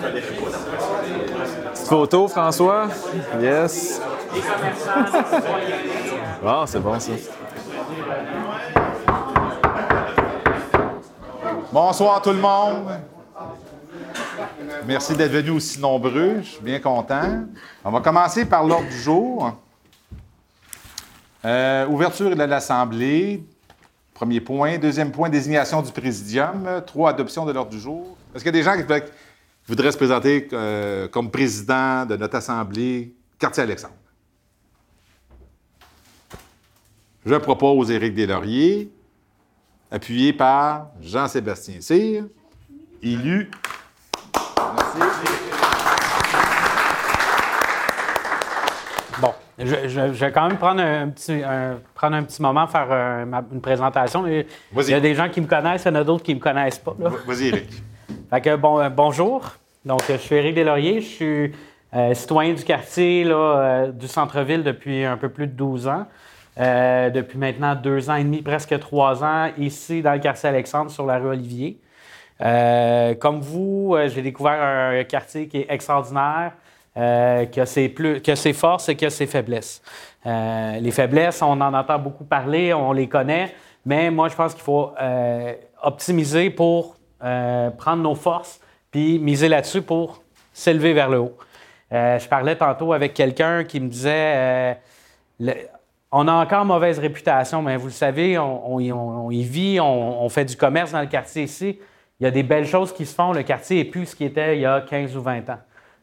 Petite photo, François? Yes. Ah, c'est bon ça. Bonsoir tout le monde. Merci d'être venus aussi nombreux. Je suis bien content. On va commencer par l'ordre du jour. Euh, ouverture de l'Assemblée. Premier point. Deuxième point, désignation du présidium. Trois, adoption de l'ordre du jour. Est-ce qu'il y a des gens qui voudraient se présenter euh, comme président de notre Assemblée, quartier Alexandre? Je propose Éric Deslauriers, appuyé par Jean-Sébastien Cyr, élu. Merci. Bon, je, vais quand même prendre un petit, prendre un petit moment, faire une présentation. Il y a des gens qui me connaissent, il y en a d'autres qui ne me connaissent pas. Vas-y, Éric. fait que, bon, euh, bonjour. Donc, je suis Éric Deslauriers. Je suis euh, citoyen du quartier euh, du centre-ville depuis un peu plus de 12 ans. depuis maintenant deux ans et demi, presque trois ans, ici dans le quartier Alexandre, sur la rue Olivier. comme vous, j'ai découvert un quartier qui est extraordinaire. Euh, que, ses plus, que ses forces et que ses faiblesses. Euh, les faiblesses, on en entend beaucoup parler, on les connaît, mais moi, je pense qu'il faut euh, optimiser pour prendre nos forces puis miser là-dessus pour s'élever vers le haut. je parlais tantôt avec quelqu'un qui me disait on a encore mauvaise réputation, mais vous le savez, on, y vit, on, fait du commerce dans le quartier ici. Il y a des belles choses qui se font. Le quartier n'est plus ce qu'il était il y a 15 ou 20 ans.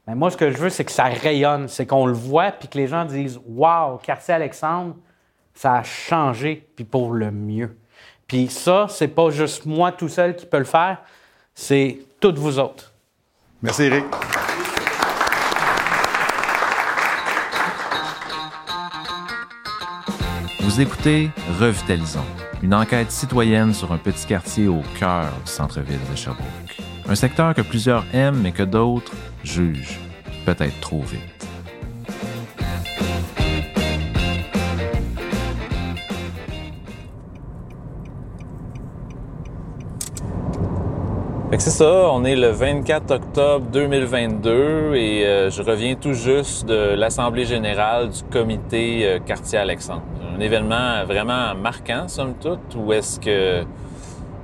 Mais moi, ce que je veux, c'est que ça rayonne, c'est qu'on le voit, puis que les gens disent Waouh, quartier Alexandre, ça a changé, puis pour le mieux. Puis ça, c'est pas juste moi tout seul qui peut le faire, c'est toutes vous autres. Merci, Eric. Vous écoutez Revitalisons, une enquête citoyenne sur un petit quartier au cœur du centre-ville de Sherbrooke. Un secteur que plusieurs aiment mais que d'autres jugent peut-être trop vite. C'est ça, on est le 24 octobre 2022 et euh, je reviens tout juste de l'Assemblée générale du comité euh, Quartier Alexandre. Un événement vraiment marquant, somme toute, où est-ce que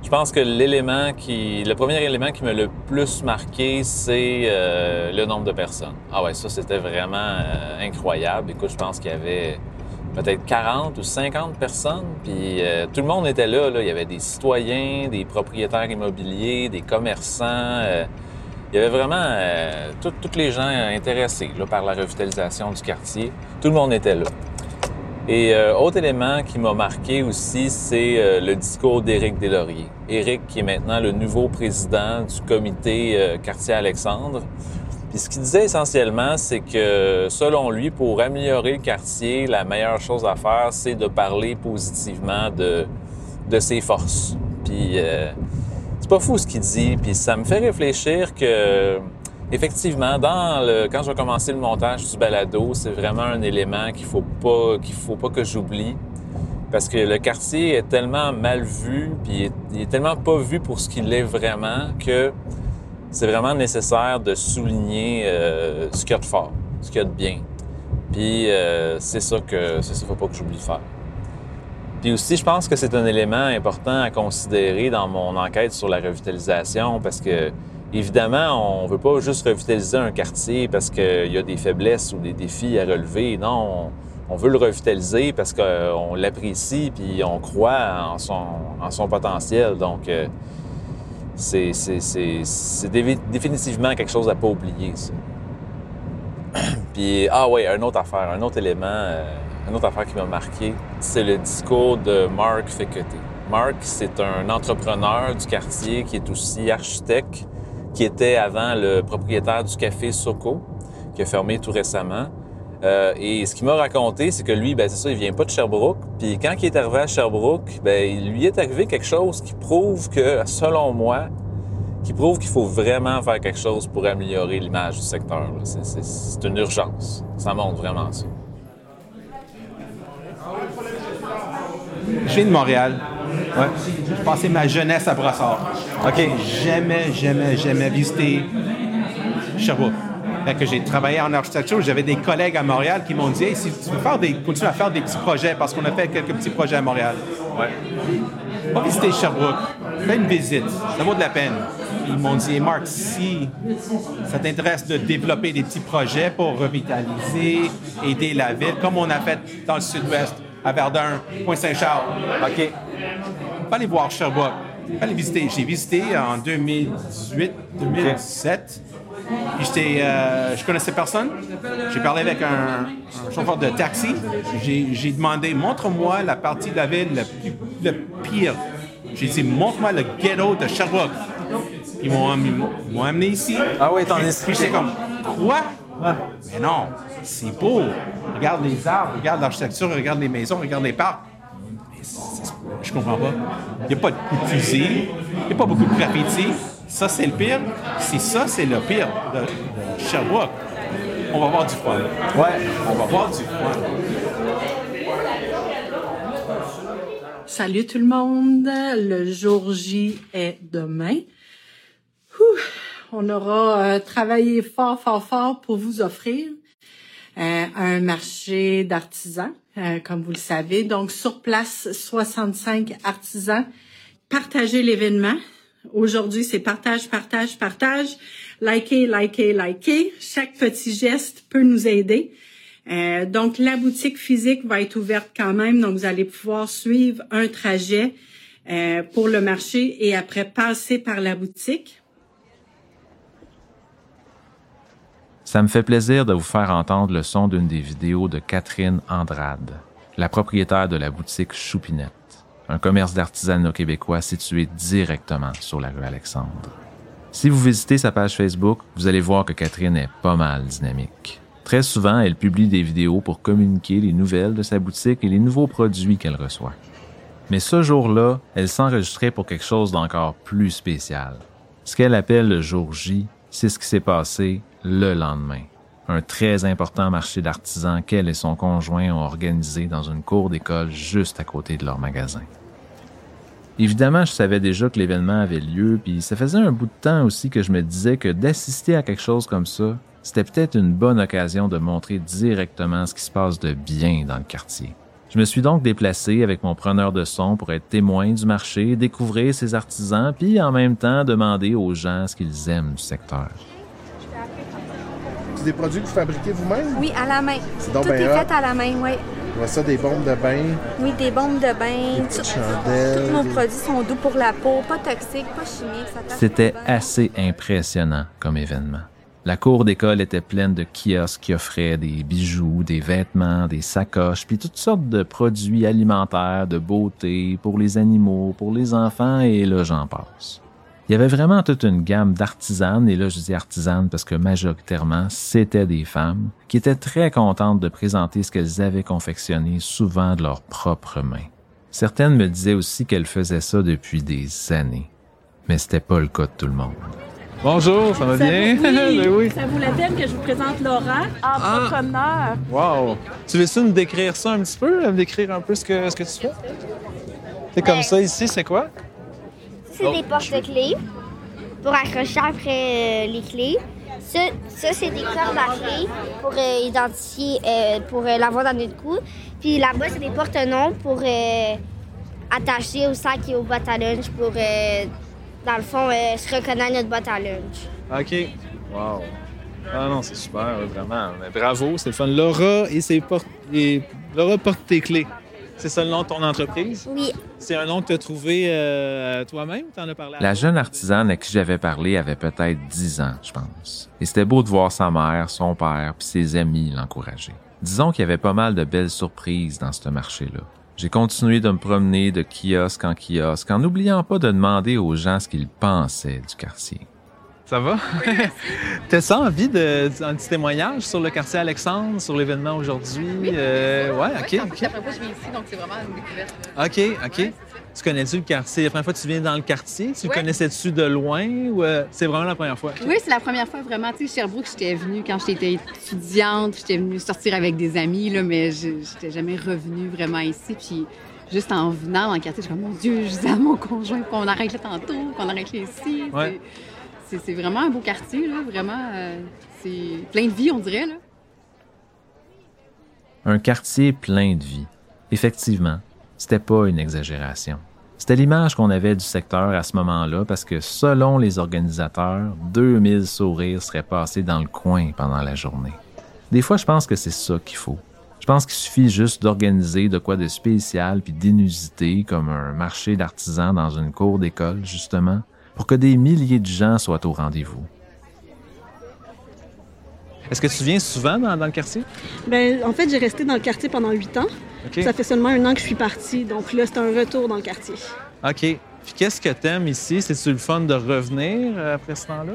je pense que l'élément qui, le premier élément qui m'a le plus marqué, c'est euh, le nombre de personnes. Ah ouais, ça c'était vraiment incroyable. Écoute, je pense qu'il y avait peut-être 40 ou 50 personnes, puis euh, tout le monde était là, là, Il y avait des citoyens, des propriétaires immobiliers, des commerçants. il y avait vraiment tous les gens intéressés là, par la revitalisation du quartier. Tout le monde était là. Et euh, autre élément qui m'a marqué aussi, c'est euh, le discours d'Éric Deslauriers. Éric qui est maintenant le nouveau président du comité euh, Quartier Alexandre. Puis ce qu'il disait essentiellement, c'est que selon lui, pour améliorer le quartier, la meilleure chose à faire, c'est de parler positivement de, de ses forces. Puis c'est pas fou ce qu'il dit, puis ça me fait réfléchir que Effectivement, dans le, quand je vais commencer le montage du balado, c'est vraiment un élément qu'il faut pas qu'il faut pas que j'oublie parce que le quartier est tellement mal vu, puis il est, tellement pas vu pour ce qu'il est vraiment que c'est vraiment nécessaire de souligner euh, ce qu'il y a de fort, ce qu'il y a de bien. Puis euh, c'est ça que c'est ça faut pas que j'oublie de faire. Puis aussi, je pense que c'est un élément important à considérer dans mon enquête sur la revitalisation parce que Évidemment, on ne veut pas juste revitaliser un quartier parce qu'il y a des faiblesses ou des défis à relever. Non, on, veut le revitaliser parce qu'on l'apprécie puis on croit en son, en son potentiel. Donc, euh, c'est définitivement quelque chose à pas oublier, ça. puis, ah oui, une autre affaire, un autre élément, euh, une autre affaire qui m'a marqué, c'est le discours de Mark Feketé. Mark, c'est un entrepreneur du quartier qui est aussi architecte qui était avant le propriétaire du café Soko, qui a fermé tout récemment. Euh, et ce qu'il m'a raconté, c'est que lui, ben, c'est ça, il vient pas de Sherbrooke. Puis quand il est arrivé à Sherbrooke, ben, il lui est arrivé quelque chose qui prouve que, selon moi, qui prouve qu'il faut vraiment faire quelque chose pour améliorer l'image du secteur. C'est une urgence. Ça montre vraiment ça. Je viens de Montréal. J'ai passé ma jeunesse à Brossard. OK. Jamais, jamais, jamais visité Sherbrooke. Que j'ai travaillé en architecture. J'avais des collègues à Montréal qui m'ont dit hey, si tu veux faire des, continuer à faire des petits projets, parce qu'on a fait quelques petits projets à Montréal. Ouais. Va visiter Sherbrooke. Fais une visite. Ça vaut de la peine. Ils m'ont dit, Marc, si ça t'intéresse de développer des petits projets pour revitaliser, aider la ville, comme on a fait dans le sud-ouest, à Verdun, Pointe-Saint-Charles. OK. Pas aller voir Sherbrooke. Pas aller visiter. J'ai visité en 2018, 2017. Puis j'étais, euh, je connaissais personne. J'ai parlé avec un, un chauffeur de taxi. J'ai, j'ai demandé, montre-moi la partie de la ville le, pire. J'ai dit, montre-moi le ghetto de Sherbrooke. Ils m'ont, amené- ils m'ont amené ici. Ah oui, t'en es- Puis j'étais comme, quoi? Mais non, c'est beau. Regarde les arbres, regarde l'architecture, regarde les maisons, regarde les parcs. Mais Je comprends pas. Il n'y a pas de coups de fusil, il n'y a pas beaucoup de graffiti. Ça, c'est le pire. Si ça, c'est le pire de, de Sherbrooke, on va voir du fun. Ouais. On va voir du fun. Salut tout le monde. Le jour J est demain. Ouh, on aura euh, travaillé fort, fort, fort pour vous offrir euh, un marché d'artisans, euh, comme vous le savez. Donc, sur place, 65 artisans. Partagez l'événement. Aujourd'hui, c'est partage, partage, partage. Likez, likez, likez. Chaque petit geste peut nous aider. Euh, donc, la boutique physique va être ouverte quand même. Donc, vous allez pouvoir suivre un trajet euh, pour le marché et après passer par la boutique. Ça me fait plaisir de vous faire entendre le son d'une des vidéos de Catherine Andrade, la propriétaire de la boutique Choupinette, un commerce d'artisanat québécois situé directement sur la rue Alexandre. Si vous visitez sa page Facebook, vous allez voir que Catherine est pas mal dynamique. Très souvent, elle publie des vidéos pour communiquer les nouvelles de sa boutique et les nouveaux produits qu'elle reçoit. Mais ce jour-là, elle s'enregistrait pour quelque chose d'encore plus spécial. Ce qu'elle appelle le jour J, c'est ce qui s'est passé le lendemain. Un très important marché d'artisans qu'elle et son conjoint ont organisé dans une cour d'école juste à côté de leur magasin. Évidemment, je savais déjà que l'événement avait lieu, puis ça faisait un bout de temps aussi que je me disais que d'assister à quelque chose comme ça, c'était peut-être une bonne occasion de montrer directement ce qui se passe de bien dans le quartier. Je me suis donc déplacé avec mon preneur de son pour être témoin du marché, découvrir ses artisans, puis en même temps demander aux gens ce qu'ils aiment du secteur. C'est des produits que vous fabriquez vous-même? Oui, à la main. donc Tout ben est fait à la main, oui. Vois ça, des bombes de bain, Oui, des bombes de bain. tout-. Tous nos produits sont doux pour la peau, pas toxiques, pas chimiques. C'était assez impressionnant comme événement. La cour d'école était pleine de kiosques qui offraient des bijoux, des vêtements, des sacoches, puis toutes sortes de produits alimentaires, de beauté, pour les animaux, pour les enfants, et là j'en passe. Il y avait vraiment toute une gamme d'artisanes, et là je dis artisanes parce que majoritairement c'était des femmes, qui étaient très contentes de présenter ce qu'elles avaient confectionné souvent de leurs propres mains. Certaines me disaient aussi qu'elles faisaient ça depuis des années. Mais c'était pas le cas de tout le monde. Bonjour, ça va bien? Ben oui. Ça vaut la peine que je vous présente Laura, entrepreneur. Wow. Tu veux-tu nous décrire ça un petit peu? Me décrire un peu ce que, ce que tu fais? C'est comme ça ici, c'est quoi? C'est des porte-clés pour accrocher après euh, les clés. Ça, ça, c'est des cordes à clés pour euh, identifier, euh, pour l'avoir dans notre cou. Puis là-bas, c'est des porte-noms pour attacher au sac et au boîte à lunch pour, dans le fond, se reconnaître notre boîte à lunch. OK. Wow. Ah non, c'est super, vraiment. Mais bravo, c'est le fun. Laura et ses porte et Laura porte tes clés. C'est ça le nom de ton entreprise? Oui, C'est un nom que tu as trouvé euh, toi-même? Tu en as parlé à La jeune artisane à qui j'avais parlé avait peut-être 10 ans, je pense. Et c'était beau de voir sa mère, son père puis ses amis l'encourager. Disons qu'il y avait pas mal de belles surprises dans ce marché-là. J'ai continué de me promener de kiosque en kiosque en n'oubliant pas de demander aux gens ce qu'ils pensaient du quartier. Ça va? T'as-tu envie de, un petit témoignage sur le quartier Alexandre, sur l'événement aujourd'hui? Euh, ouais, OK. C'est la première fois que je viens ici, donc c'est vraiment une découverte. OK, OK. Tu connais-tu le quartier? La première fois que tu viens dans le quartier, tu le Ouais. connaissais-tu de loin ou euh, c'est vraiment la première fois? Oui, c'est la première fois vraiment. Tu sais, Sherbrooke, j'étais venue quand j'étais étudiante, j'étais venue sortir avec des amis, là, mais je j'étais jamais revenue vraiment ici. Puis juste en venant dans le quartier, je suis comme, mon Dieu, je disais à mon conjoint qu'on arrête là tantôt, qu'on arrête là ici. Ouais. C'est- vraiment un beau quartier, là. Vraiment, euh, c'est plein de vie, on dirait, là. Un quartier plein de vie. Effectivement, c'était pas une exagération. C'était l'image qu'on avait du secteur à ce moment-là parce que selon les organisateurs, 2000 sourires seraient passés dans le coin pendant la journée. Des fois, je pense que c'est ça qu'il faut. Je pense qu'il suffit juste d'organiser de quoi de spécial puis d'inusité comme un marché d'artisans dans une cour d'école, justement, pour que des milliers de gens soient au rendez-vous. Est-ce que tu viens souvent dans, dans le quartier? Ben, en fait, j'ai resté dans le quartier pendant huit ans. Ça fait seulement un an que je suis partie, donc là, c'est un retour dans le quartier. OK. Puis qu'est-ce que t'aimes ici? C'est-tu le fun de revenir euh, après ce temps-là?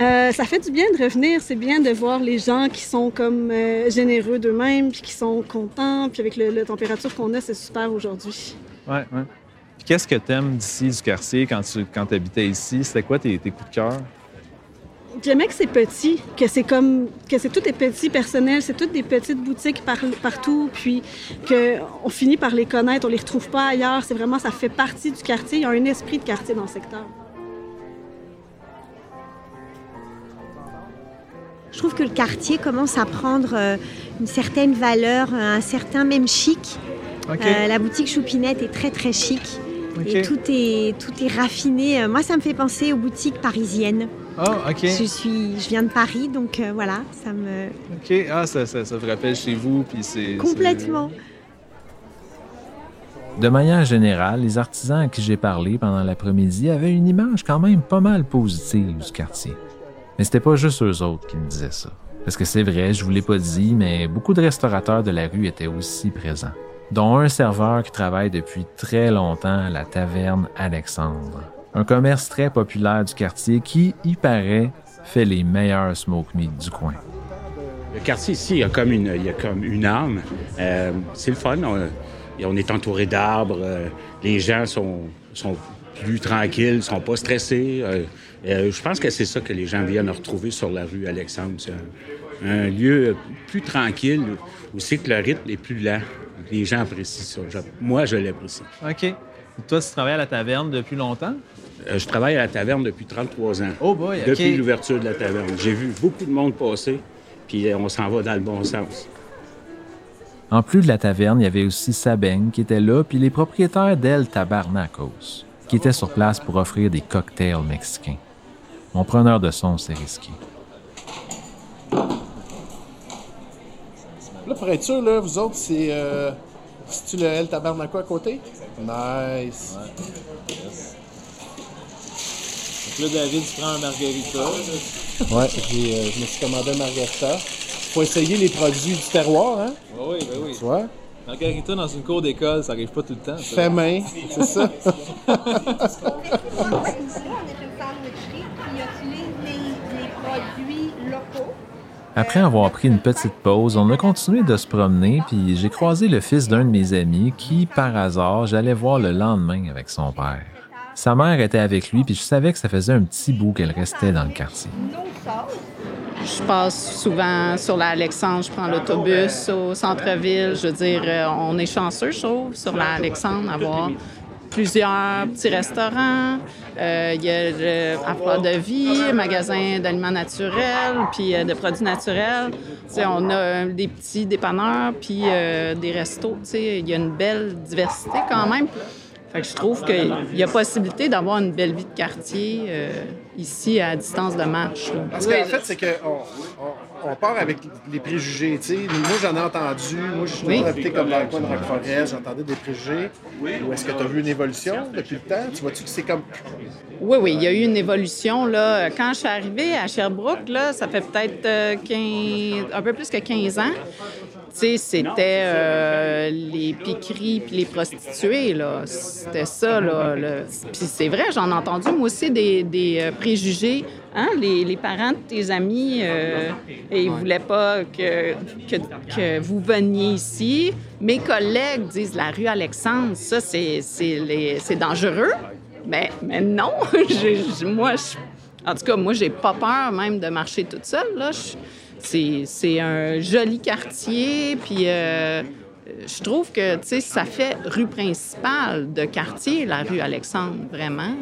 Euh, ça fait du bien de revenir. C'est bien de voir les gens qui sont comme euh, généreux d'eux-mêmes, puis qui sont contents. Puis avec le- la température qu'on a, c'est super aujourd'hui. Ouais, ouais. Qu'est-ce que t'aimes d'ici, du quartier, quand tu quand habitais ici? C'était quoi tes, tes coups de cœur? J'aimais que c'est petit, que c'est comme que c'est tout est petit, personnel, c'est toutes des petites boutiques par- partout, puis que on finit par les connaître, on les retrouve pas ailleurs. C'est vraiment ça fait partie du quartier. Il y a un esprit de quartier dans le secteur. Je trouve que le quartier commence à prendre euh, une certaine valeur, un certain même chic. Euh, la boutique Choupinette est très très chic et tout est, tout est raffiné. Euh, Moi, ça me fait penser aux boutiques parisiennes. Ah, OK. Je, suis, je viens de Paris, donc euh, voilà, ça me... OK. Ah, ça, ça, ça vous rappelle chez vous, puis c'est... Complètement. De manière générale, les artisans à qui j'ai parlé pendant l'après-midi avaient une image quand même pas mal positive du quartier. Mais c'était pas juste eux autres qui me disaient ça. Parce que c'est vrai, je vous l'ai pas dit, mais beaucoup de restaurateurs de la rue étaient aussi présents, dont un serveur qui travaille depuis très longtemps à la taverne Alexandre, un commerce très populaire du quartier qui, y paraît, fait les meilleurs smoke meat du coin. Le quartier ici, il y a comme une, il y a comme une. Euh, c'est le fun. On, est entouré d'arbres. euh, les gens sont, sont plus tranquilles, sont pas stressés. Euh, je pense que c'est ça que les gens viennent retrouver sur la rue Alexandre. C'est un, un lieu plus tranquille où c'est que le rythme est plus lent. Les gens apprécient ça. Je- moi, je l'apprécie. OK. Toi, tu travailles à la taverne depuis longtemps? Euh, je travaille à la taverne depuis 33 ans. Oh boy, OK. Depuis l'ouverture de la taverne. J'ai vu beaucoup de monde passer, puis euh, on s'en va dans le bon sens. En plus de la taverne, il y avait aussi Sabeng qui était là, puis les propriétaires d'El Tabarnacos, qui étaient sur place pour offrir des cocktails mexicains. Mon preneur de son s'est risqué. Là, pour être sûr, là, vous autres, c'est. Euh, C'est-tu le L Tabarnaco à côté? Nice. Donc là, David, tu prends un margarita. Ouais, j'ai, euh, je me suis commandé un margarita. Faut essayer les produits du terroir, hein? Oui, oui, oui. Tu vois? Margarita dans une cour d'école, ça arrive pas tout le temps. ça. Fait main, c'est ça. Après avoir pris une petite pause, on a continué de se promener, puis j'ai croisé le fils d'un de mes amis qui, par hasard, j'allais voir le lendemain avec son père. Sa mère était avec lui, puis je savais que ça faisait un petit bout qu'elle restait dans le quartier. Je passe souvent sur la Alexandre, je prends l'autobus au centre-ville. Je veux dire, euh, on est chanceux, je trouve, sur la Alexandre, d'avoir plusieurs petits restaurants. Euh, Il y a le de Vie, magasin d'aliments naturels, puis euh, de produits naturels. On a euh, des petits dépanneurs, puis des restos. Il y a une belle diversité quand même. Fait que je trouve qu'il y a possibilité d'avoir une belle vie de quartier ici à distance de marche. fait, c'est on, on part avec les préjugés. tu sais. Moi, j'en ai entendu. Moi, je suis Oui. habité comme dans le coin de Roqueforest. J'entendais des préjugés. Ou est-ce que tu as vu une évolution depuis le temps? Tu vois-tu que c'est comme. Oui, oui, il y a eu une évolution. Là. Quand je suis arrivée à Sherbrooke, là, ça fait peut-être euh, 15 un peu plus que 15 ans. Tu sais, c'était euh, les piqueries puis les prostituées, là. C'était ça, là. le- Puis c'est vrai, j'en ai entendu, moi aussi, des, des, euh, préjugés. Hein? Les, parents de tes amis, euh, et ils voulaient pas que, vous veniez ici. Mes collègues disent la rue Alexandre, ça, c'est dangereux. Mais, mais non, moi, je- en tout cas, moi, j'ai pas peur même de marcher toute seule. Là. C'est, un joli quartier, puis euh, je trouve que, ça fait rue principale de quartier, la rue Alexandre, vraiment.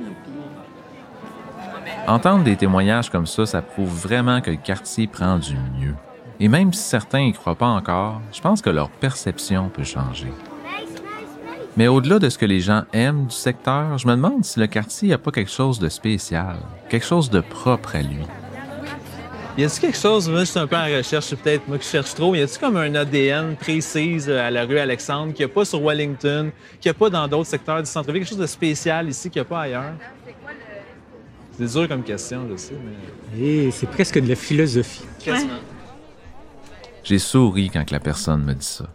Entendre des témoignages comme ça, ça prouve vraiment que le quartier prend du mieux. Et même si certains y croient pas encore, je pense que leur perception peut changer. Mais au-delà de ce que les gens aiment du secteur, je me demande si le quartier n'a pas quelque chose de spécial, quelque chose de propre à lui. Y a-t-il quelque chose, moi je suis un peu en recherche, c'est peut-être moi qui cherche trop, y a-t-il comme un ADN précise euh, à la rue Alexandre qu'il n'y a pas sur Wellington, qu'il n'y a pas dans d'autres secteurs du centre-ville, quelque chose de spécial ici qu'il n'y a pas ailleurs? C'est dur comme question, je sais, mais. Et c'est presque de la philosophie. Quasiment. J'ai souri quand que la personne me dit ça.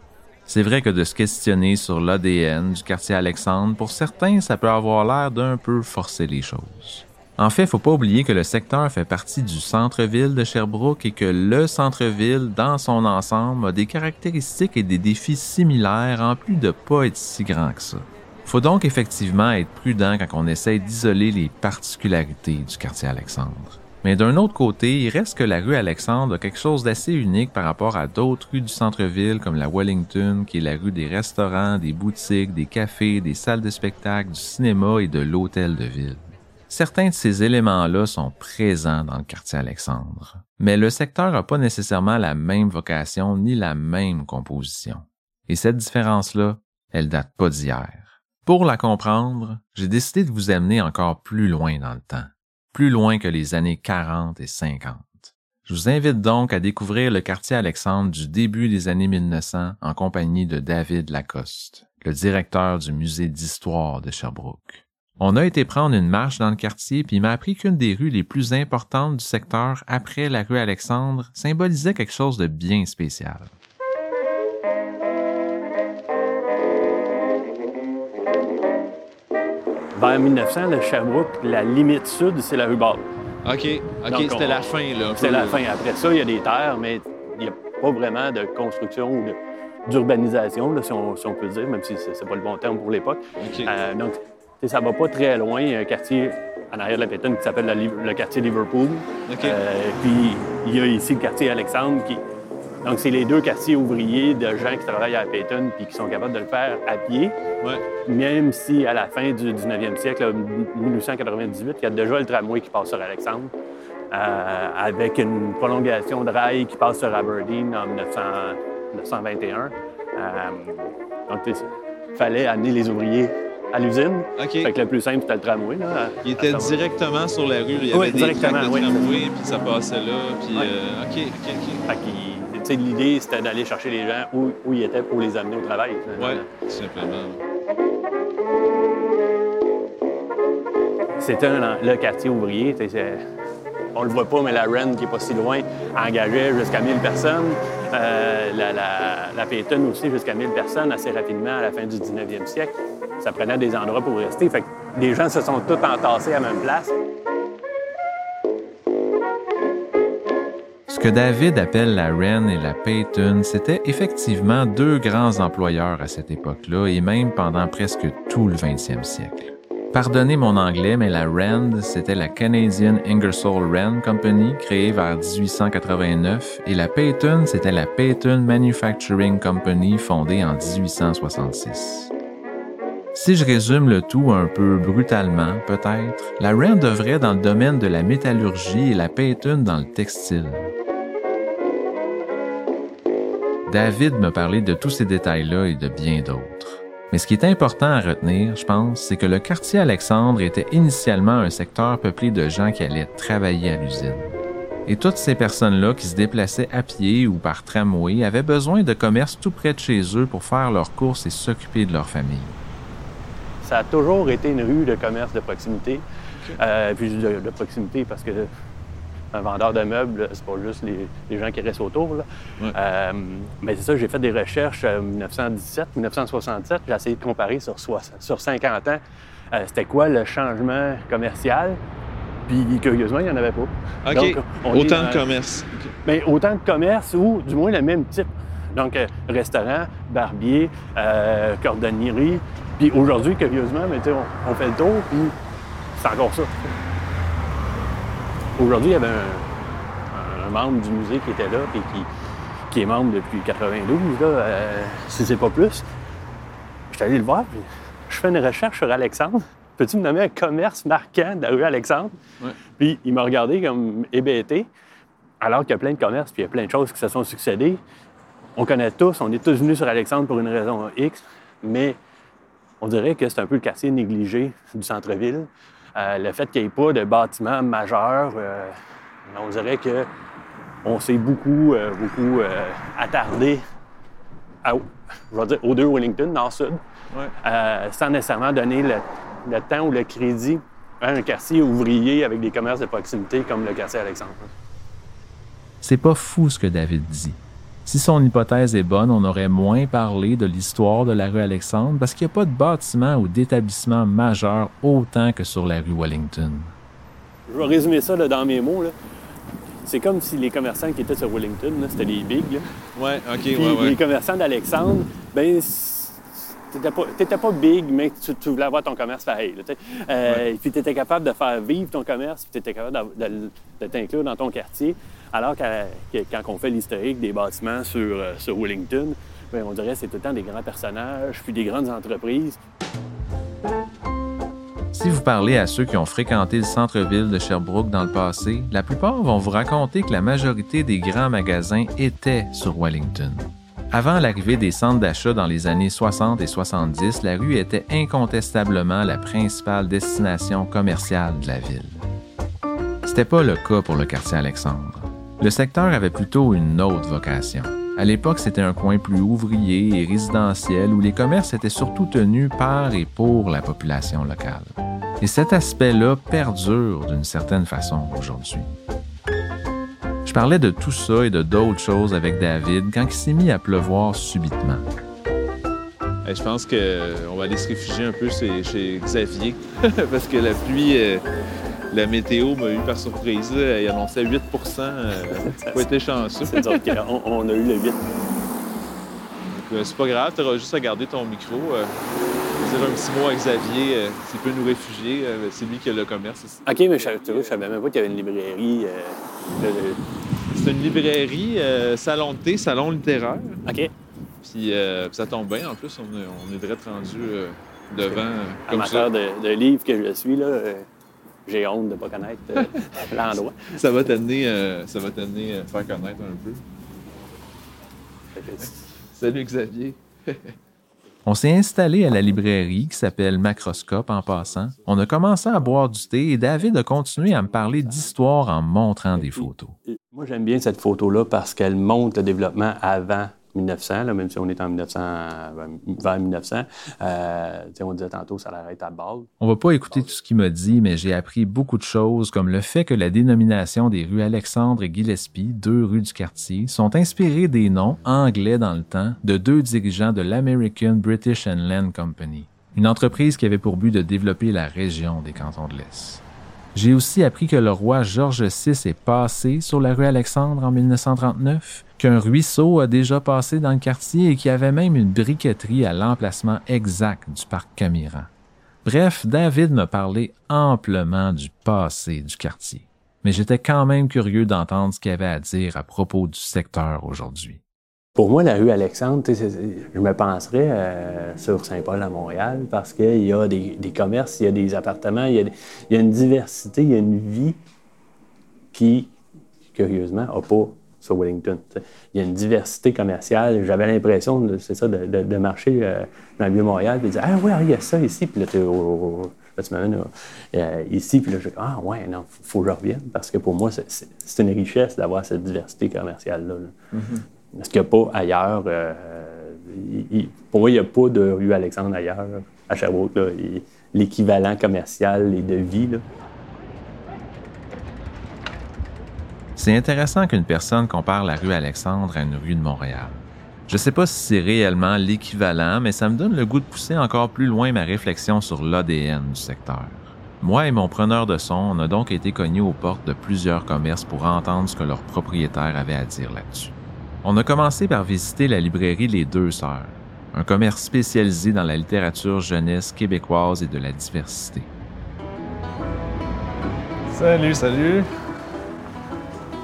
C'est vrai que de se questionner sur l'ADN du quartier Alexandre, pour certains, ça peut avoir l'air d'un peu forcer les choses. En fait, faut pas oublier que le secteur fait partie du centre-ville de Sherbrooke et que le centre-ville, dans son ensemble, a des caractéristiques et des défis similaires en plus de pas être si grand que ça. Faut donc effectivement être prudent quand on essaie d'isoler les particularités du quartier Alexandre. Mais d'un autre côté, il reste que la rue Alexandre a quelque chose d'assez unique par rapport à d'autres rues du centre-ville comme la Wellington, qui est la rue des restaurants, des boutiques, des cafés, des salles de spectacle, du cinéma et de l'hôtel de ville. Certains de ces éléments-là sont présents dans le quartier Alexandre, mais le secteur n'a pas nécessairement la même vocation ni la même composition. Et cette différence-là, elle date pas d'hier. Pour la comprendre, j'ai décidé de vous amener encore plus loin dans le temps, plus loin que les années 40 et 50. Je vous invite donc à découvrir le quartier Alexandre du début des années 1900 en compagnie de David Lacoste, le directeur du musée d'histoire de Sherbrooke. On a été prendre une marche dans le quartier, puis il m'a appris qu'une des rues les plus importantes du secteur après la rue Alexandre symbolisait quelque chose de bien spécial. Vers 1900, le Sherbrooke, la limite sud, c'est la rue Ball. OK, OK, c'était la fin, là. C'était la fin. Après ça, il y a des terres, mais il n'y a pas vraiment de construction ou d'urbanisation, si, on, si on peut dire, même si c'est pas le bon terme pour l'époque. Euh, donc, ça va pas très loin. Il y a un quartier en arrière de la Pétonne qui s'appelle le quartier Liverpool. Euh, puis, il y a ici le quartier Alexandre qui... Donc, c'est les deux quartiers ouvriers de gens qui travaillent à Payton puis qui sont capables de le faire à pied. Même si, à la fin du 19e siècle, là, 1898, il y a déjà le tramway qui passe sur Alexandre, euh, avec une prolongation de rail qui passe sur Aberdeen en 1900 1921. Euh, donc, il fallait amener les ouvriers à l'usine. Fait que le plus simple, c'était le tramway. Là, Il était directement sur la rue, il y avait Oui, des directement, de oui. tramway, puis ça passait là, puis Ouais. euh, OK, OK, OK. Fait sais, l'idée, c'était d'aller chercher les gens où, où ils étaient pour les amener au travail. Tout simplement. C'était le quartier ouvrier. On le voit pas, mais la Rennes, qui est pas si loin, engageait jusqu'à 1000 personnes. Euh, la, la, la Payton aussi, jusqu'à 1000 personnes assez rapidement à la fin du 19e siècle. Ça prenait des endroits pour rester. Fait que les gens se sont tous entassés à la même place. Que David appelle la Wren et la Payton, c'était effectivement deux grands employeurs à cette époque-là et même pendant presque tout le 20e siècle. Pardonnez mon anglais, mais la Rand, c'était la Canadian Ingersoll Rand Company, créée vers 1889, et la Payton, c'était la Payton Manufacturing Company, fondée en 1866. Si je résume le tout un peu brutalement, peut-être, la Rand œuvrait dans le domaine de la métallurgie et la Payton dans le textile. David me parlait de tous ces détails-là et de bien d'autres. Mais ce qui est important à retenir, je pense, c'est que le quartier Alexandre était initialement un secteur peuplé de gens qui allaient travailler à l'usine. Et toutes ces personnes-là qui se déplaçaient à pied ou par tramway avaient besoin de commerce tout près de chez eux pour faire leurs courses et s'occuper de leur famille. Ça a toujours été une rue de commerce de proximité. Euh, puis de proximité parce que un vendeur de meubles, c'est pas juste les, les gens qui restent autour. là. Euh, mais c'est ça, j'ai fait des recherches en 1917, 1967. J'ai essayé de comparer sur, soix- sur 50 ans euh, c'était quoi le changement commercial? Puis curieusement, il n'y en avait pas. OK. on Autant de commerce. mais autant de commerce ou du moins le même type. Donc, euh, restaurant, barbier, cordonnerie. Puis aujourd'hui, curieusement, mais, on fait le tour, puis c'est encore ça. Aujourd'hui, il y avait un, un membre du musée qui était là, puis qui, qui est membre depuis 92, là, euh, si c'est pas plus. Je suis allé le voir, puis je fais une recherche sur Alexandre, peux-tu me nommer un commerce marquant de la rue Alexandre? Puis il m'a regardé comme hébété, alors qu'il y a plein de commerces, puis il y a plein de choses qui se sont succédées. On connaît tous, on est tous venus sur Alexandre pour une raison X, mais on dirait que c'est un peu le quartier négligé du centre-ville. Euh, le fait qu'il n'y ait pas de bâtiments majeurs, euh, on dirait que on s'est beaucoup, euh, beaucoup attardé à, je vais dire, aux deux Wellington, nord-sud, sans nécessairement donner le, le, temps ou le crédit à un quartier ouvrier avec des commerces de proximité comme le quartier Alexandre. C'est pas fou ce que David dit. Si son hypothèse est bonne, on aurait moins parlé de l'histoire de la rue Alexandre parce qu'il n'y a pas de bâtiment ou d'établissement majeur autant que sur la rue Wellington. Je vais résumer ça dans mes mots. C'est comme si les commerçants qui étaient sur Wellington, c'était les bigs. Ouais, OK, Puis ouais, ouais. les commerçants d'Alexandre, ben t'étais pas, pas big, mais tu, tu voulais avoir ton commerce pareil. Là, euh, Puis tu étais capable de faire vivre ton commerce, puis tu étais capable de, de, de t'inclure dans ton quartier. Alors que, quand on fait l'historique des bâtiments sur, euh, sur Wellington, bien, on dirait que c'est tout le temps des grands personnages, puis des grandes entreprises. Si vous parlez à ceux qui ont fréquenté le centre-ville de Sherbrooke dans le passé, la plupart vont vous raconter que la majorité des grands magasins étaient sur Wellington. Avant l'arrivée des centres d'achat dans les années 60 et 70, la rue était incontestablement la principale destination commerciale de la ville. C'était pas le cas pour le quartier Alexandre. Le secteur avait plutôt une autre vocation. À l'époque, c'était un coin plus ouvrier et résidentiel où les commerces étaient surtout tenus par et pour la population locale. Et cet aspect-là perdure d'une certaine façon aujourd'hui. Je parlais de tout ça et de d'autres choses avec David quand il s'est mis à pleuvoir subitement. Je pense qu'on va aller se réfugier un peu chez, Xavier parce que la pluie, euh, la météo m'a eu par surprise. Il annonçait 8% euh, pas été chanceux. C'est-à-dire qu'on a eu le 8 euh, C'est pas grave, tu auras juste à garder ton micro. Euh, dire un petit mot à Xavier, euh, s'il peut nous réfugier. Euh, c'est lui qui a le commerce ici. OK, mais je, je savais même pas qu'il y avait une librairie. Euh, c'est une librairie, salon de thé, salon littéraire. OK. Puis ça tombe bien. En plus, on est, on est direct rendu devant. Amateur de, de, livres que je suis, là j'ai honte de ne pas connaître euh, l'endroit. ça va t'amener euh, ça va t'amener euh, faire connaître un peu. Salut Xavier. On s'est installé à la librairie qui s'appelle Macroscope en passant. On a commencé à boire du thé et David a continué à me parler d'histoire en montrant des photos. Moi, j'aime bien cette photo-là parce qu'elle montre le développement avant 1900, là, même si on est en 1900, vers 1900. Euh, on disait tantôt, ça l'arrête à. On va pas écouter tout ce qu'il m'a dit, mais j'ai appris beaucoup de choses, comme le fait que la dénomination des rues Alexandre et Gillespie, deux rues du quartier, sont inspirées des noms anglais dans le temps de deux dirigeants de l'American British and Land Company, une entreprise qui avait pour but de développer la région des cantons de l'Est. J'ai aussi appris que le roi George VI est passé sur la rue Alexandre en 1939 qu'un ruisseau a déjà passé dans le quartier et qu'il y avait même une briqueterie à l'emplacement exact du parc Camiran. Bref, David me parlait amplement du passé du quartier. Mais j'étais quand même curieux d'entendre ce qu'il avait à dire à propos du secteur aujourd'hui. Pour moi, la rue Alexandre, je me penserais euh, sur Saint-Paul à Montréal parce qu'il y a des, commerces, il y a des appartements, il y a, une diversité, il y a une vie qui, curieusement, n'a pas sur Wellington. Il y a une diversité commerciale. J'avais l'impression, c'est ça, de, marcher euh, dans le Vieux-Montréal et de dire Ah ouais, il y a ça ici. Puis là, tu m'amènes euh, ici. Puis là, je dis Ah ouais, non, il faut que je revienne. Parce que pour moi, c'est une richesse d'avoir cette diversité commerciale-là. Mm-hmm. Parce qu'il n'y a pas ailleurs. Euh, pour moi, il n'y a pas de rue Alexandre ailleurs, à Sherbrooke. L'équivalent commercial et de vie. C'est intéressant qu'une personne compare la rue Alexandre à une rue de Montréal. Je ne sais pas si c'est réellement l'équivalent, mais ça me donne le goût de pousser encore plus loin ma réflexion sur l'ADN du secteur. Moi et mon preneur de son, on a donc été cognés aux portes de plusieurs commerces pour entendre ce que leurs propriétaires avaient à dire là-dessus. On a commencé par visiter la librairie Les Deux Sœurs, un commerce spécialisé dans la littérature jeunesse québécoise et de la diversité. Salut, salut.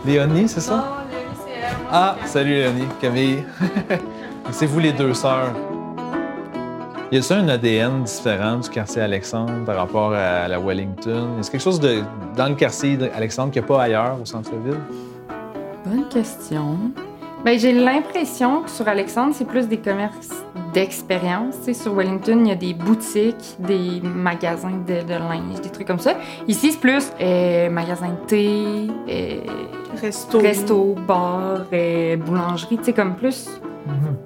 Léonie, c'est ça? Non, Léonie, c'est elle. Ah, salut Léonie, Camille. c'est vous les deux sœurs. Y a-t-il un ADN différent du quartier Alexandre par rapport à la Wellington? Est-ce quelque chose de, dans le quartier Alexandre qu'il n'y a pas ailleurs au centre-ville? Bonne question. Ben, j'ai l'impression que sur Alexandre, c'est plus des commerces d'expérience. Sur Wellington, il y a des boutiques, des magasins de, de linge, des trucs comme ça. Ici, c'est plus euh, magasin de thé, euh, Resto. resto, bar, euh, boulangerie. Tu comme plus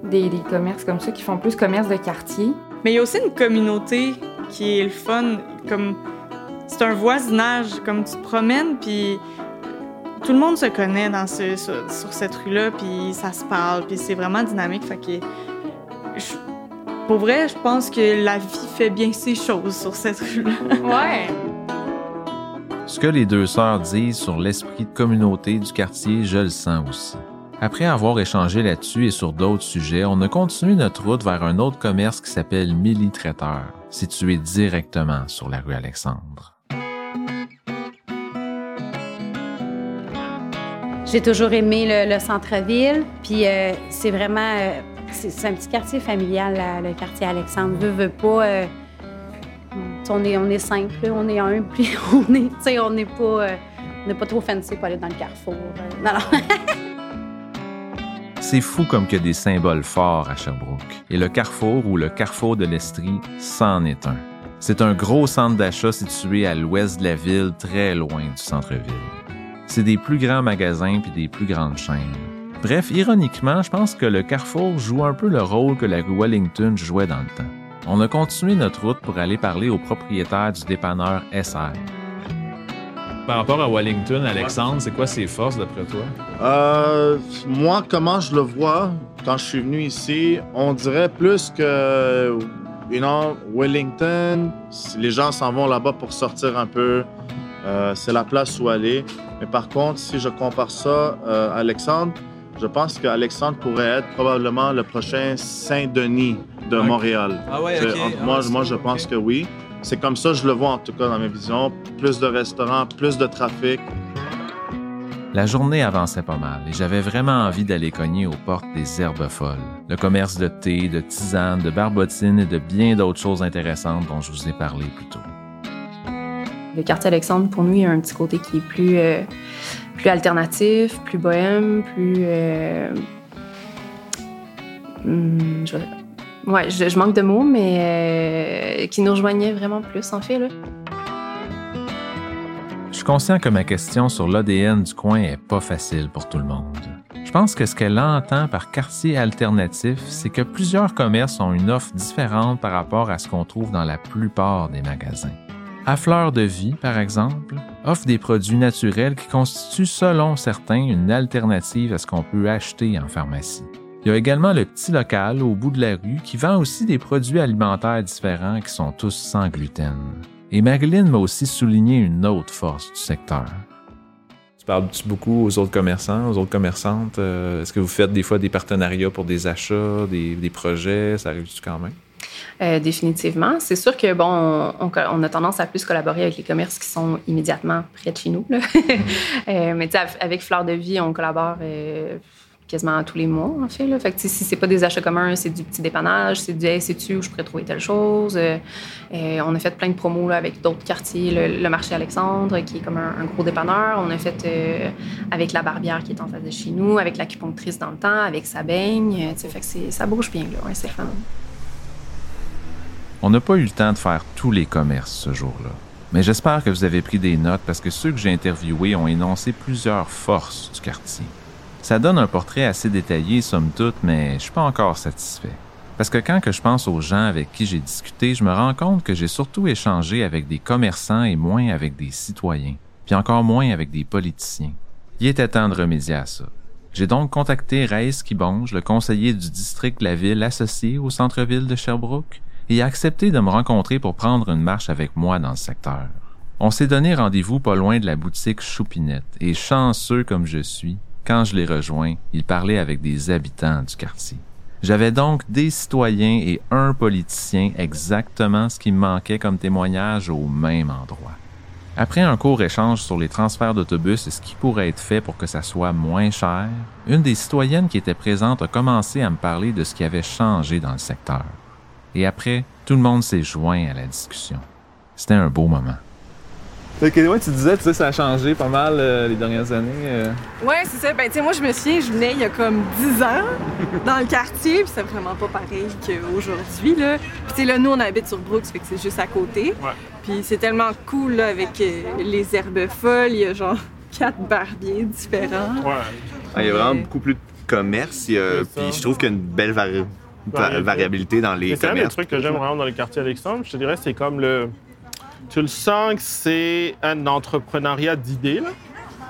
des, des commerces comme ça qui font plus commerce de quartier. Mais il y a aussi une communauté qui est le fun. Comme c'est un voisinage, comme tu te promènes, puis tout le monde se connaît dans ce, sur, sur cette rue-là, puis ça se parle, puis c'est vraiment dynamique. Fait que je- pour vrai, je pense que la vie fait bien ses choses sur cette rue-là. Ouais. Ce que les deux sœurs disent sur l'esprit de communauté du quartier, je le sens aussi. Après avoir échangé là-dessus et sur d'autres sujets, on a continué notre route vers un autre commerce qui s'appelle Millie Traiteur, situé directement sur la rue Alexandre. J'ai toujours aimé le, le centre-ville, puis euh, c'est vraiment... euh, c'est un petit quartier familial, le quartier Alexandre. Veut, veut pas... euh, on, est, on simple, on est un, puis on est... On n'est pas... trop fancy pour aller dans le carrefour. C'est fou comme qu'il des symboles forts à Sherbrooke. Et le Carrefour ou le Carrefour de l'Estrie, c'en est un. C'est un gros centre d'achat situé à l'ouest de la ville, très loin du centre-ville. C'est des plus grands magasins puis des plus grandes chaînes. Bref, ironiquement, je pense que le Carrefour joue un peu le rôle que la rue Wellington jouait dans le temps. On a continué notre route pour aller parler au propriétaire du dépanneur SR. Par rapport à Wellington, Alexandre, c'est quoi ses forces d'après toi? Euh, moi, comment je le vois quand je suis venu ici, on dirait plus que, you know, Wellington, les gens s'en vont là-bas pour sortir un peu. Euh, c'est la place où aller. Mais par contre, si je compare ça euh, à Alexandre, je pense qu'Alexandre pourrait être probablement le prochain Saint-Denis de. Montréal. Ah ouais, C'est- ok. en- Ah, moi, moi, je pense que oui. C'est comme ça, je le vois en tout cas dans mes visions. Plus de restaurants, plus de trafic. La journée avançait pas mal et j'avais vraiment envie d'aller cogner aux portes des herbes folles. Le commerce de thé, de tisane, de barbotine et de bien d'autres choses intéressantes dont je vous ai parlé plus tôt. Le quartier Alexandre, pour nous, il y a un petit côté qui est plus, euh, plus alternatif, plus bohème, plus. euh, hum, je, ouais, je, je manque de mots, mais euh, qui nous rejoignait vraiment plus, en fait. Là. Je suis conscient que ma question sur l'ADN du coin est pas facile pour tout le monde. Je pense que ce qu'elle entend par quartier alternatif, c'est que plusieurs commerces ont une offre différente par rapport à ce qu'on trouve dans la plupart des magasins. À Fleur de Vie, par exemple, offre des produits naturels qui constituent, selon certains, une alternative à ce qu'on peut acheter en pharmacie. Il y a également le petit local au bout de la rue qui vend aussi des produits alimentaires différents qui sont tous sans gluten. Et Marilyn m'a aussi souligné une autre force du secteur. Tu parles-tu beaucoup aux autres commerçants, aux autres commerçantes? Euh, Est-ce que vous faites des fois des partenariats pour des achats, des, des projets? Ça arrive-tu quand même? Euh, définitivement. C'est sûr que, bon, on, a tendance à plus collaborer avec les commerces qui sont immédiatement près de chez nous. Euh, mais avec Fleur de Vie, on collabore euh, quasiment tous les mois, en fait. Là. Si c'est pas des achats communs, c'est du petit dépannage, c'est du hey, sais-tu où je pourrais trouver telle chose? On a fait plein de promos avec d'autres quartiers, le, le marché Alexandre, qui est comme un, gros dépanneur. On a fait avec la barbière qui est en face de chez nous, avec l'acupunctrice dans le temps, avec sa baigne. Tu sais, fait que ça bouge bien, là. C'est fun. On n'a pas eu le temps de faire tous les commerces ce jour-là. Mais j'espère que vous avez pris des notes parce que ceux que j'ai interviewés ont énoncé plusieurs forces du quartier. Ça donne un portrait assez détaillé, somme toute, mais je suis pas encore satisfait. Parce que quand que je pense aux gens avec qui j'ai discuté, je me rends compte que j'ai surtout échangé avec des commerçants et moins avec des citoyens, puis encore moins avec des politiciens. Il était temps de remédier à ça. J'ai donc contacté Raïs Kibonge, le conseiller du district de la ville associé au centre-ville de Sherbrooke, et a accepté de me rencontrer pour prendre une marche avec moi dans le secteur. On s'est donné rendez-vous pas loin de la boutique Choupinette, et chanceux comme je suis, quand je l'ai rejoint, il parlait avec des habitants du quartier. J'avais donc des citoyens et un politicien exactement ce qui me manquait comme témoignage au même endroit. Après un court échange sur les transferts d'autobus et ce qui pourrait être fait pour que ça soit moins cher, une des citoyennes qui était présente a commencé à me parler de ce qui avait changé dans le secteur. Et après, tout le monde s'est joint à la discussion. C'était un beau moment. Ok, ouais, tu disais, tu sais, ça a changé pas mal euh, les dernières années. euh. Ouais, c'est ça. Ben, tu sais, moi, je me souviens, je venais il y a comme 10 ans dans le quartier, puis c'est vraiment pas pareil qu'aujourd'hui, là. Puis, tu sais, là, nous, on habite sur Brooks, fait que c'est juste à côté. Puis, c'est tellement cool, là, avec euh, les herbes folles. Il y a genre quatre barbiers différents. Ah, il y a vraiment beaucoup plus de commerce. Puis je trouve qu'il y a une belle vari- va- variabilité dans les c'est un trucs que j'aime vraiment dans le quartier Alexandre. Je te dirais, c'est comme le. Tu le sens que c'est un entrepreneuriat d'idées. là.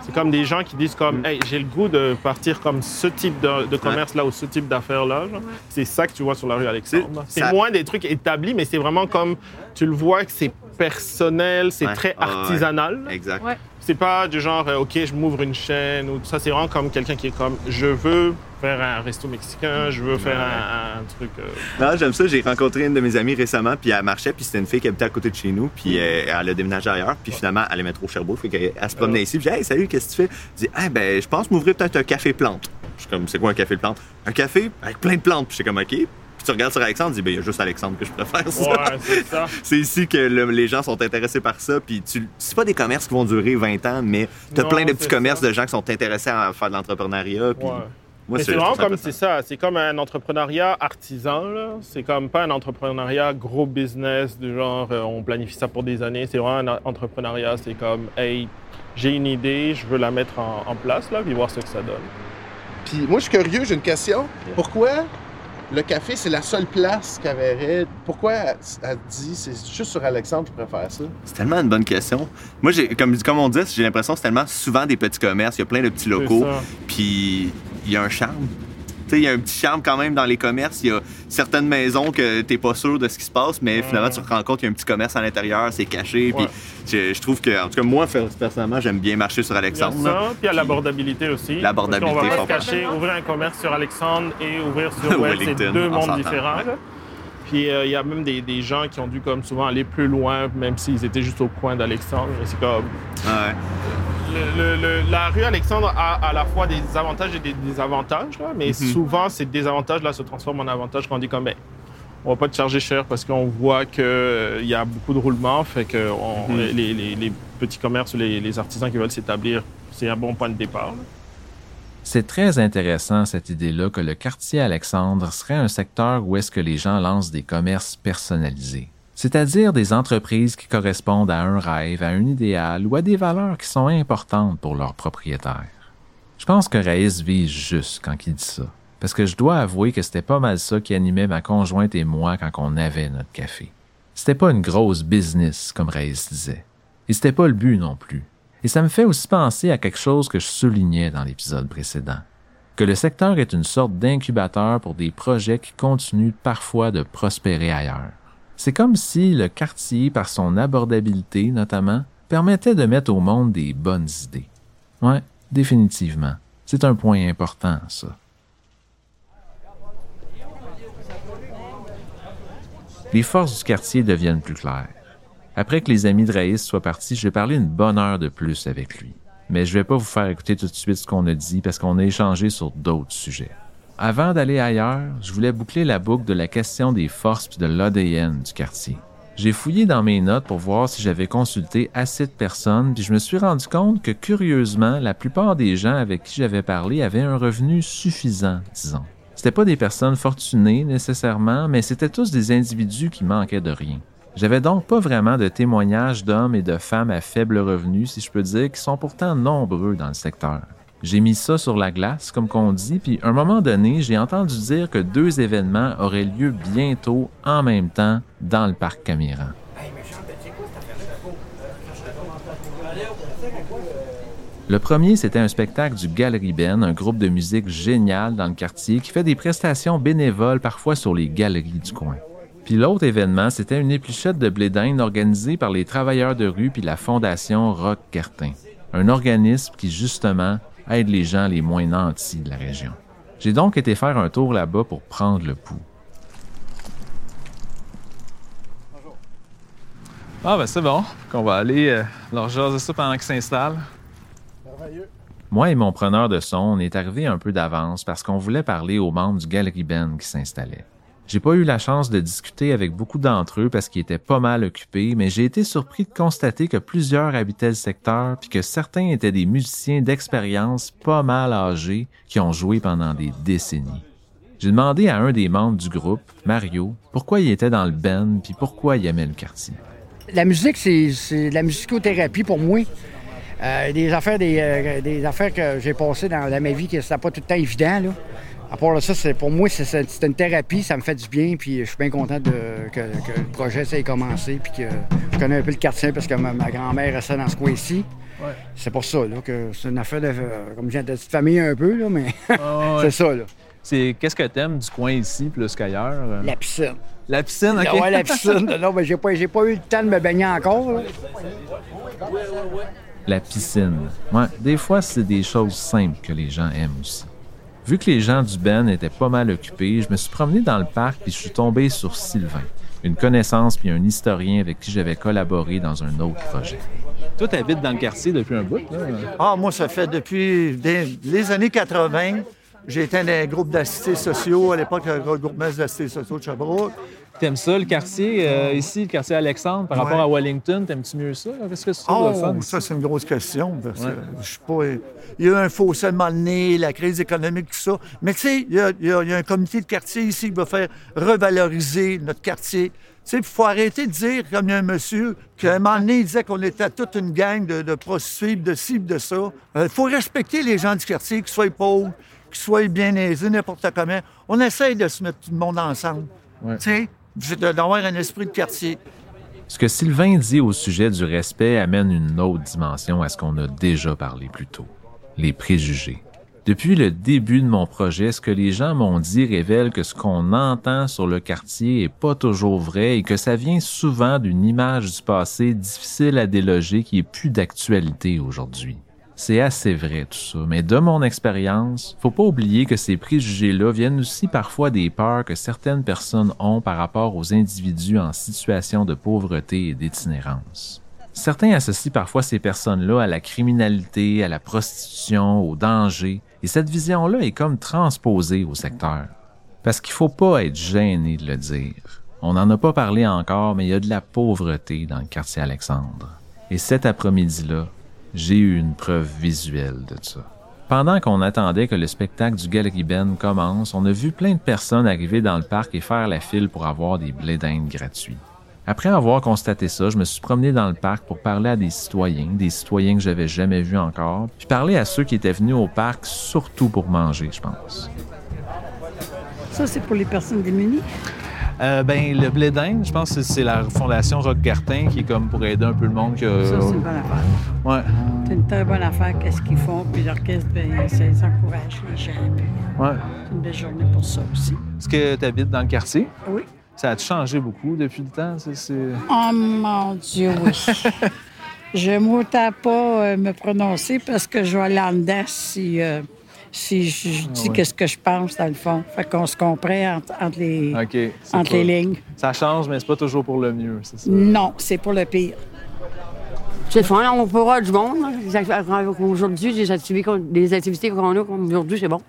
C'est comme des gens qui disent comme, hey, j'ai le goût de partir comme ce type de, de commerce-là ou ce type d'affaires-là. genre. C'est ça que tu vois sur la rue Alexandre. C'est ça- moins des trucs établis, mais c'est vraiment comme, tu le vois que c'est personnel, c'est Ouais. très Ah, ouais. artisanal. Exact. C'est pas du genre, euh, OK, je m'ouvre une chaîne ou tout ça. C'est vraiment comme quelqu'un qui est comme, je veux faire un resto mexicain, je veux faire un, un truc. euh, Non, j'aime ça. J'ai rencontré une de mes amies récemment, puis elle marchait, puis c'était une fille qui habitait à côté de chez nous, puis euh, elle a déménagé ailleurs, puis finalement, elle aimait trop Sherbrooke, fait qu'elle elle se promenait ici, puis j'ai dit, hey, salut, qu'est-ce que tu fais? Elle dit, ah, ben, je pense m'ouvrir peut-être un café plante. Je suis comme, c'est quoi un café plante? Un café avec plein de plantes, puis j'étais comme, OK. Puis tu regardes sur Alexandre, tu dis, ben, il y a juste Alexandre que je préfère ça. Ouais, c'est ça. c'est ici que le- les gens sont intéressés par ça, puis tu, c'est pas des commerces qui vont durer 20 ans, mais t'as Non, plein de petits commerces de gens qui sont intéressés à faire de l'entrepreneuriat, puis. Ouais. Moi, Mais c'est c'est vraiment comme ça c'est ça, c'est comme un entrepreneuriat artisan là. C'est comme pas un entrepreneuriat gros business du genre euh, on planifie ça pour des années. C'est vraiment un entrepreneuriat, c'est comme hey j'ai une idée, je veux la mettre en, en place là, puis voir ce que ça donne. Puis moi, je suis curieux, j'ai une question. Pourquoi le café, c'est la seule place qu'avait Pourquoi elle, elle dit c'est juste sur Alexandre que je préfère ça? C'est tellement une bonne question. Moi, j'ai, comme, comme on dit, j'ai l'impression que c'est tellement souvent des petits commerces, il y a plein de petits locaux, puis il y a un charme. Il y a un petit charme quand même dans les commerces. Il y a certaines maisons que t'es pas sûr de ce qui se passe, mais finalement, tu te rends compte qu'il y a un petit commerce à l'intérieur, c'est caché. Puis je, je trouve que, en tout cas, moi, personnellement, j'aime bien marcher sur Il y a Alexandre. ça, puis il y a l'abordabilité aussi. L'abordabilité, qu'on va fort. pas se cacher, ouvrir un commerce sur Alexandre et ouvrir sur Wells, c'est deux on mondes différents. ouais. Puis euh, il y a même des, des gens qui ont dû comme souvent aller plus loin, même s'ils étaient juste au coin d'Alexandre. C'est comme le- le- le- la rue Alexandre a à la fois des avantages et des désavantages, là, mais Mhm. souvent ces désavantages-là se transforment en avantages quand on dit comme ben, on va pas te charger cher parce qu'on voit qu'il y a beaucoup de roulements, fait que on- Mhm. les, les- les petits commerces ou les, les artisans qui veulent s'établir, c'est un bon point de départ. C'est très intéressant cette idée-là que le quartier Alexandre serait un secteur où est-ce que les gens lancent des commerces personnalisés. C'est-à-dire des entreprises qui correspondent à un rêve, à un idéal ou à des valeurs qui sont importantes pour leurs propriétaires. Je pense que Raïs vise juste quand il dit ça. Parce que je dois avouer que c'était pas mal ça qui animait ma conjointe et moi quand on avait notre café. C'était pas une grosse business, comme Raïs disait. Et c'était pas le but non plus. Et ça me fait aussi penser à quelque chose que je soulignais dans l'épisode précédent. Que le secteur est une sorte d'incubateur pour des projets qui continuent parfois de prospérer ailleurs. C'est comme si le quartier, par son abordabilité notamment, permettait de mettre au monde des bonnes idées. Ouais, définitivement. C'est un point important, ça. Les forces du quartier deviennent plus claires. Après que les amis de Raïs soient partis, je vais parler une bonne heure de plus avec lui. Mais je vais pas vous faire écouter tout de suite ce qu'on a dit parce qu'on a échangé sur d'autres sujets. Avant d'aller ailleurs, je voulais boucler la boucle de la question des forces de l'ADN du quartier. J'ai fouillé dans mes notes pour voir si j'avais consulté assez de personnes, puis je me suis rendu compte que curieusement, la plupart des gens avec qui j'avais parlé avaient un revenu suffisant, disons. C'était pas des personnes fortunées nécessairement, mais c'était tous des individus qui manquaient de rien. J'avais donc pas vraiment de témoignages d'hommes et de femmes à faible revenu, si je peux dire, qui sont pourtant nombreux dans le secteur. J'ai mis ça sur la glace, comme qu'on dit, puis à un moment donné, j'ai entendu dire que deux événements auraient lieu bientôt en même temps dans le parc Camiran. Le premier, c'était un spectacle du Galerie Ben, un groupe de musique génial dans le quartier qui fait des prestations bénévoles parfois sur les galeries du coin. Puis l'autre événement, c'était une épluchette de blé organisée par les travailleurs de rue puis la Fondation Rock Cartin, un organisme qui justement aide les gens les moins nantis de la région. J'ai donc été faire un tour là-bas pour prendre le pouls. Ah, ben c'est bon. Qu'on va aller euh, leur jaser ça pendant qu'ils s'installent. Moi et mon preneur de son, on est arrivés un peu d'avance parce qu'on voulait parler aux membres du Galerie Ben qui s'installaient. J'ai pas eu la chance de discuter avec beaucoup d'entre eux parce qu'ils étaient pas mal occupés, mais j'ai été surpris de constater que plusieurs habitaient le secteur puis que certains étaient des musiciens d'expérience pas mal âgés qui ont joué pendant des décennies. J'ai demandé à un des membres du groupe, Mario, pourquoi il était dans le band puis pourquoi il aimait le quartier. La musique, c'est la musicothérapie pour moi. Euh, des affaires euh, des affaires que j'ai passées dans, dans ma vie que c'était pas tout le temps évident. Là. À part de ça, c'est, pour moi, c'est, une thérapie, ça me fait du bien, puis je suis bien content de, que, que le projet ait commencé, puis que je connais un peu le quartier parce que ma, ma grand-mère restait dans ce coin-ci. Ouais. C'est pour ça, là, que c'est une affaire de, euh, comme je viens de petite famille un peu, là, mais Ah ouais. c'est ça, là. C'est qu'est-ce que t'aimes du coin ici plus qu'ailleurs? euh? La piscine. La piscine, ok. Ah ouais, la piscine. non, mais j'ai pas, j'ai pas eu le temps de me baigner encore, là. La piscine. Ouais, des fois, c'est des choses simples que les gens aiment aussi. Vu que les gens du Ben étaient pas mal occupés, je me suis promené dans le parc puis je suis tombé sur Sylvain, une connaissance puis un historien avec qui j'avais collaboré dans un autre projet. Toi, t'habites dans le quartier depuis un bout, là? Ah, moi, ça fait depuis des- les années 80. J'ai été dans un groupe d'assistés sociaux, à l'époque, le groupement d'assistés sociaux de Sherbrooke. T'aimes ça, le quartier, euh, ici, le quartier Alexandre, par Ouais. rapport à Wellington? T'aimes-tu mieux ça? Qu'est-ce que le fun? Oh, ça, c'est une grosse question. Parce que Ouais. je suis pas... Il y a eu un un moment donné, la crise économique, tout ça. Mais tu sais, il y a, il y a- il y a un comité de quartier ici qui va faire revaloriser notre quartier. Tu sais, il faut arrêter de dire, comme il y a un monsieur, qu'à un moment donné, il disait qu'on était toute une gang de, de prostituées, de ci, de ça. Il faut respecter les gens du quartier, qu'ils soient pauvres, qu'ils soient bien aisés, n'importe comment. On essaye de se mettre tout le monde ensemble. Ouais. Tu sais, de- d'avoir un esprit de quartier. Ce que Sylvain dit au sujet du respect amène une autre dimension à ce qu'on a déjà parlé plus tôt, les préjugés. Depuis le début de mon projet, ce que les gens m'ont dit révèle que ce qu'on entend sur le quartier est pas toujours vrai et que ça vient souvent d'une image du passé difficile à déloger qui est plus d'actualité aujourd'hui. C'est assez vrai tout ça, mais de mon expérience, faut pas oublier que ces préjugés-là viennent aussi parfois des peurs que certaines personnes ont par rapport aux individus en situation de pauvreté et d'itinérance. Certains associent parfois ces personnes-là à la criminalité, à la prostitution, au danger, et cette vision-là est comme transposée au secteur. Parce qu'il faut pas être gêné de le dire. On n'en a pas parlé encore, mais il y a de la pauvreté dans le quartier Alexandre. Et cet après-midi-là, j'ai eu une preuve visuelle de ça. Pendant qu'on attendait que le spectacle du Galerie Ben commence, on a vu plein de personnes arriver dans le parc et faire la file pour avoir des blés d'Inde gratuits. Après avoir constaté ça, je me suis promené dans le parc pour parler à des citoyens, des citoyens que j'avais jamais vus encore, puis parler à ceux qui étaient venus au parc surtout pour manger, je pense. Ça, c'est pour les personnes démunies? Euh, ben, le blé d'Inde, je pense que c'est la fondation Roque-Gartin qui est comme pour aider un peu le monde. Que, Ça, c'est une bonne affaire. Ouais. C'est une très bonne affaire, qu'est-ce qu'ils font. Puis l'orchestre, ben, ça les encourage, les gens. Puis Ouais. C'est une belle journée pour ça aussi. Est-ce que tu habites dans le quartier? Oui. Ça a changé beaucoup depuis le temps? c'est- c'est- Oh mon Dieu, oui. je ne pas euh, me prononcer parce que je vais aller en dedans si, euh, si je, je dis ouais. qu'est-ce que je pense, dans le fond. Fait qu'on se comprend entre, entre les, entre pas- les lignes. Ça change, mais c'est pas toujours pour le mieux, c'est ça? Non, c'est pour le pire. C'est le fun, on peut avoir du. Les acti- Aujourd'hui, les activités qu'on les activités qu'on a comme aujourd'hui, c'est bon.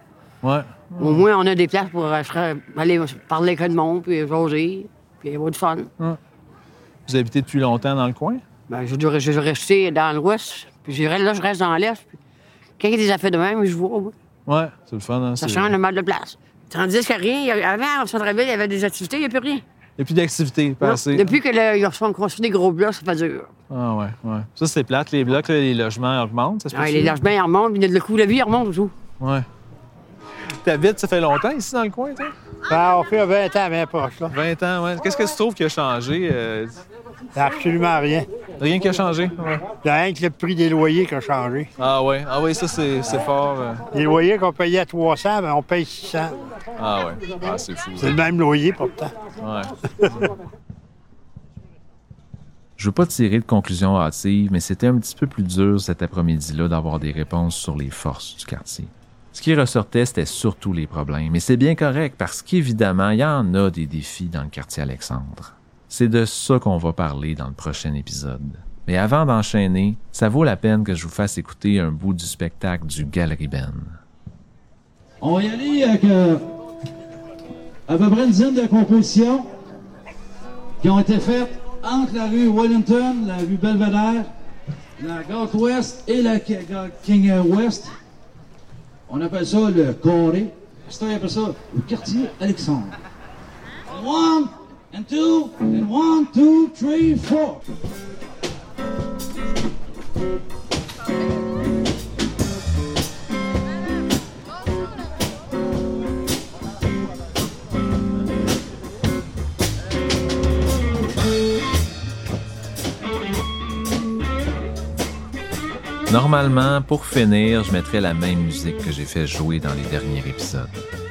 Ouais. Au moins, on a des places pour euh, aller parler avec le monde, puis jaser, puis avoir du fun. Vous habitez depuis longtemps dans le coin? Ben, je rester dans l'ouest, puis là, je reste dans l'est. puis Quand il y a des affaires de même, je vois. Ouais, c'est le fun. Hein, Ça change le mal de place. Tandis que rien, avant, au centre-ville, il y avait des activités, il n'y a plus rien. Il n'y a plus d'activité Non, passée. Depuis que le- ils ont construit des gros blocs, ça fait dur. Ah ouais, ouais. Ça, c'est plate. Les blocs, là, les logements augmentent, ça se Ouais, les logements, ils remontent, puis le coût de la vie, il remonte toujours. Ouais. T'habites, ça fait longtemps ici dans le coin, toi? Ben, on fait 20 ans, bien proche, là. 20 ans, ouais. Qu'est-ce que tu trouves qui a changé? euh, Absolument rien. Rien qui a changé? Ouais. Il y a rien que le prix des loyers qui a changé. Ah ouais, ah ouais, ça, c'est c'est fort. euh. Les loyers qu'on payait à 300, ben, on paye 600. Ah ouais, ah, c'est fou. C'est le même loyer, pourtant. Ouais. Je veux pas tirer de conclusion hâtive, mais c'était un petit peu plus dur cet après-midi-là d'avoir des réponses sur les forces du quartier. Ce qui ressortait, c'était surtout les problèmes. Et c'est bien correct parce qu'évidemment, il y en a des défis dans le quartier Alexandre. C'est de ça qu'on va parler dans le prochain épisode. Mais avant d'enchaîner, ça vaut la peine que je vous fasse écouter un bout du spectacle du Galerie Ben. On va y aller avec, euh, à peu près une dizaine de compositions qui ont été faites entre la rue Wellington, la rue Belvedere, la Gare Ouest et la King West. On appelle ça le Corée. on appelle ça le quartier Alexandre. One, and two, and one, two, three, four. Normalement, pour finir, je mettrais la même musique que j'ai fait jouer dans les derniers épisodes.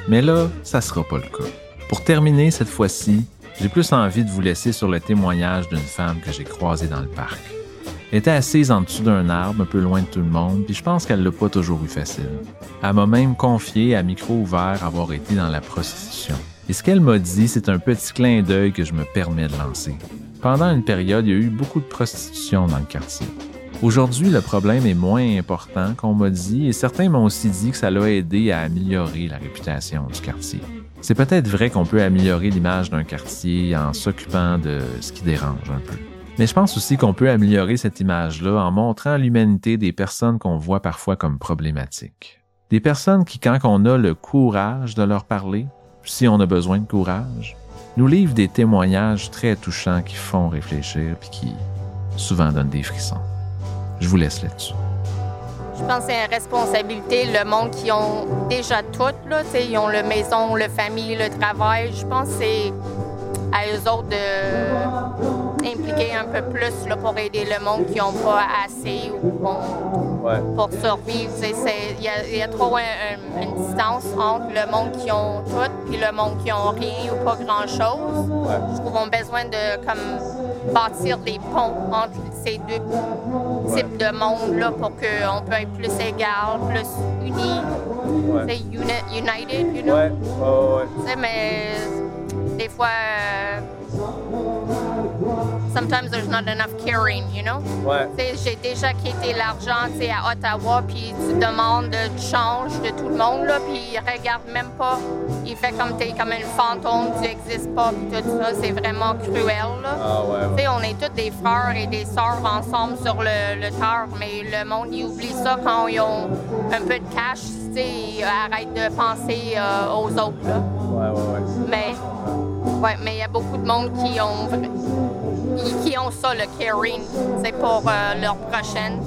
Mais là, ça sera pas le cas. Pour terminer cette fois-ci, j'ai plus envie de vous laisser sur le témoignage d'une femme que j'ai croisée dans le parc. Elle était assise en dessous d'un arbre, un peu loin de tout le monde, puis je pense qu'elle l'a pas toujours eu facile. Elle m'a même confié à micro ouvert avoir été dans la prostitution. Et ce qu'elle m'a dit, c'est un petit clin d'œil que je me permets de lancer. Pendant une période, il y a eu beaucoup de prostitution dans le quartier. Aujourd'hui, le problème est moins important qu'on m'a dit et certains m'ont aussi dit que ça l'a aidé à améliorer la réputation du quartier. C'est peut-être vrai qu'on peut améliorer l'image d'un quartier en s'occupant de ce qui dérange un peu. Mais je pense aussi qu'on peut améliorer cette image-là en montrant l'humanité des personnes qu'on voit parfois comme problématiques. Des personnes qui, quand on a le courage de leur parler, si on a besoin de courage, nous livrent des témoignages très touchants qui font réfléchir et qui souvent donnent des frissons. Je vous laisse là-dessus. Je pense que c'est une responsabilité, le monde qui ont déjà tout, là, ils ont le maison, le famille, le travail. Je pense que c'est à eux autres d'impliquer un peu plus là, pour aider le monde qui n'ont pas assez ou pour survivre. Il y, a trop une distance entre le monde qui ont tout et le monde qui ont rien ou pas grand-chose. Je trouve qu'on a besoin de comme, bâtir des ponts entre ces deux types de monde-là pour qu'on peut être plus égal, plus unis. C'est united, you know? Ouais, ouais, Mais des fois, sometimes there's not enough caring, you know? Ouais. J'ai déjà quitté l'argent à Ottawa, puis tu demandes de change de tout le monde, là, puis il regarde même pas. Il fait comme t'es comme une fantôme, tu n'existes pas, puis tout ça. C'est vraiment cruel, là. Ah, ouais, on est tous des frères et des sœurs ensemble sur le, le terre, mais le monde, il oublie ça quand ils ont un peu de cash, tu arrête de penser euh, aux autres, là. Ouais, ouais, ouais. Mais oui, mais il y a beaucoup de monde qui ont, qui, ont ça, le caring? C'est pour euh, leur prochaine.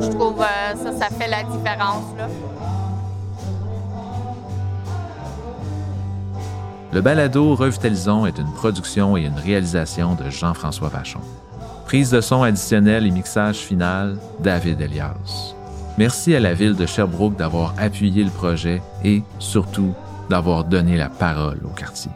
Je trouve euh, ça, ça fait la différence. Le balado Revitalisons est une production et une réalisation de Jean-François Vachon. Prise de son additionnelle et mixage final, David Elias. Merci à la ville de Sherbrooke d'avoir appuyé le projet et, surtout, d'avoir donné la parole au quartier.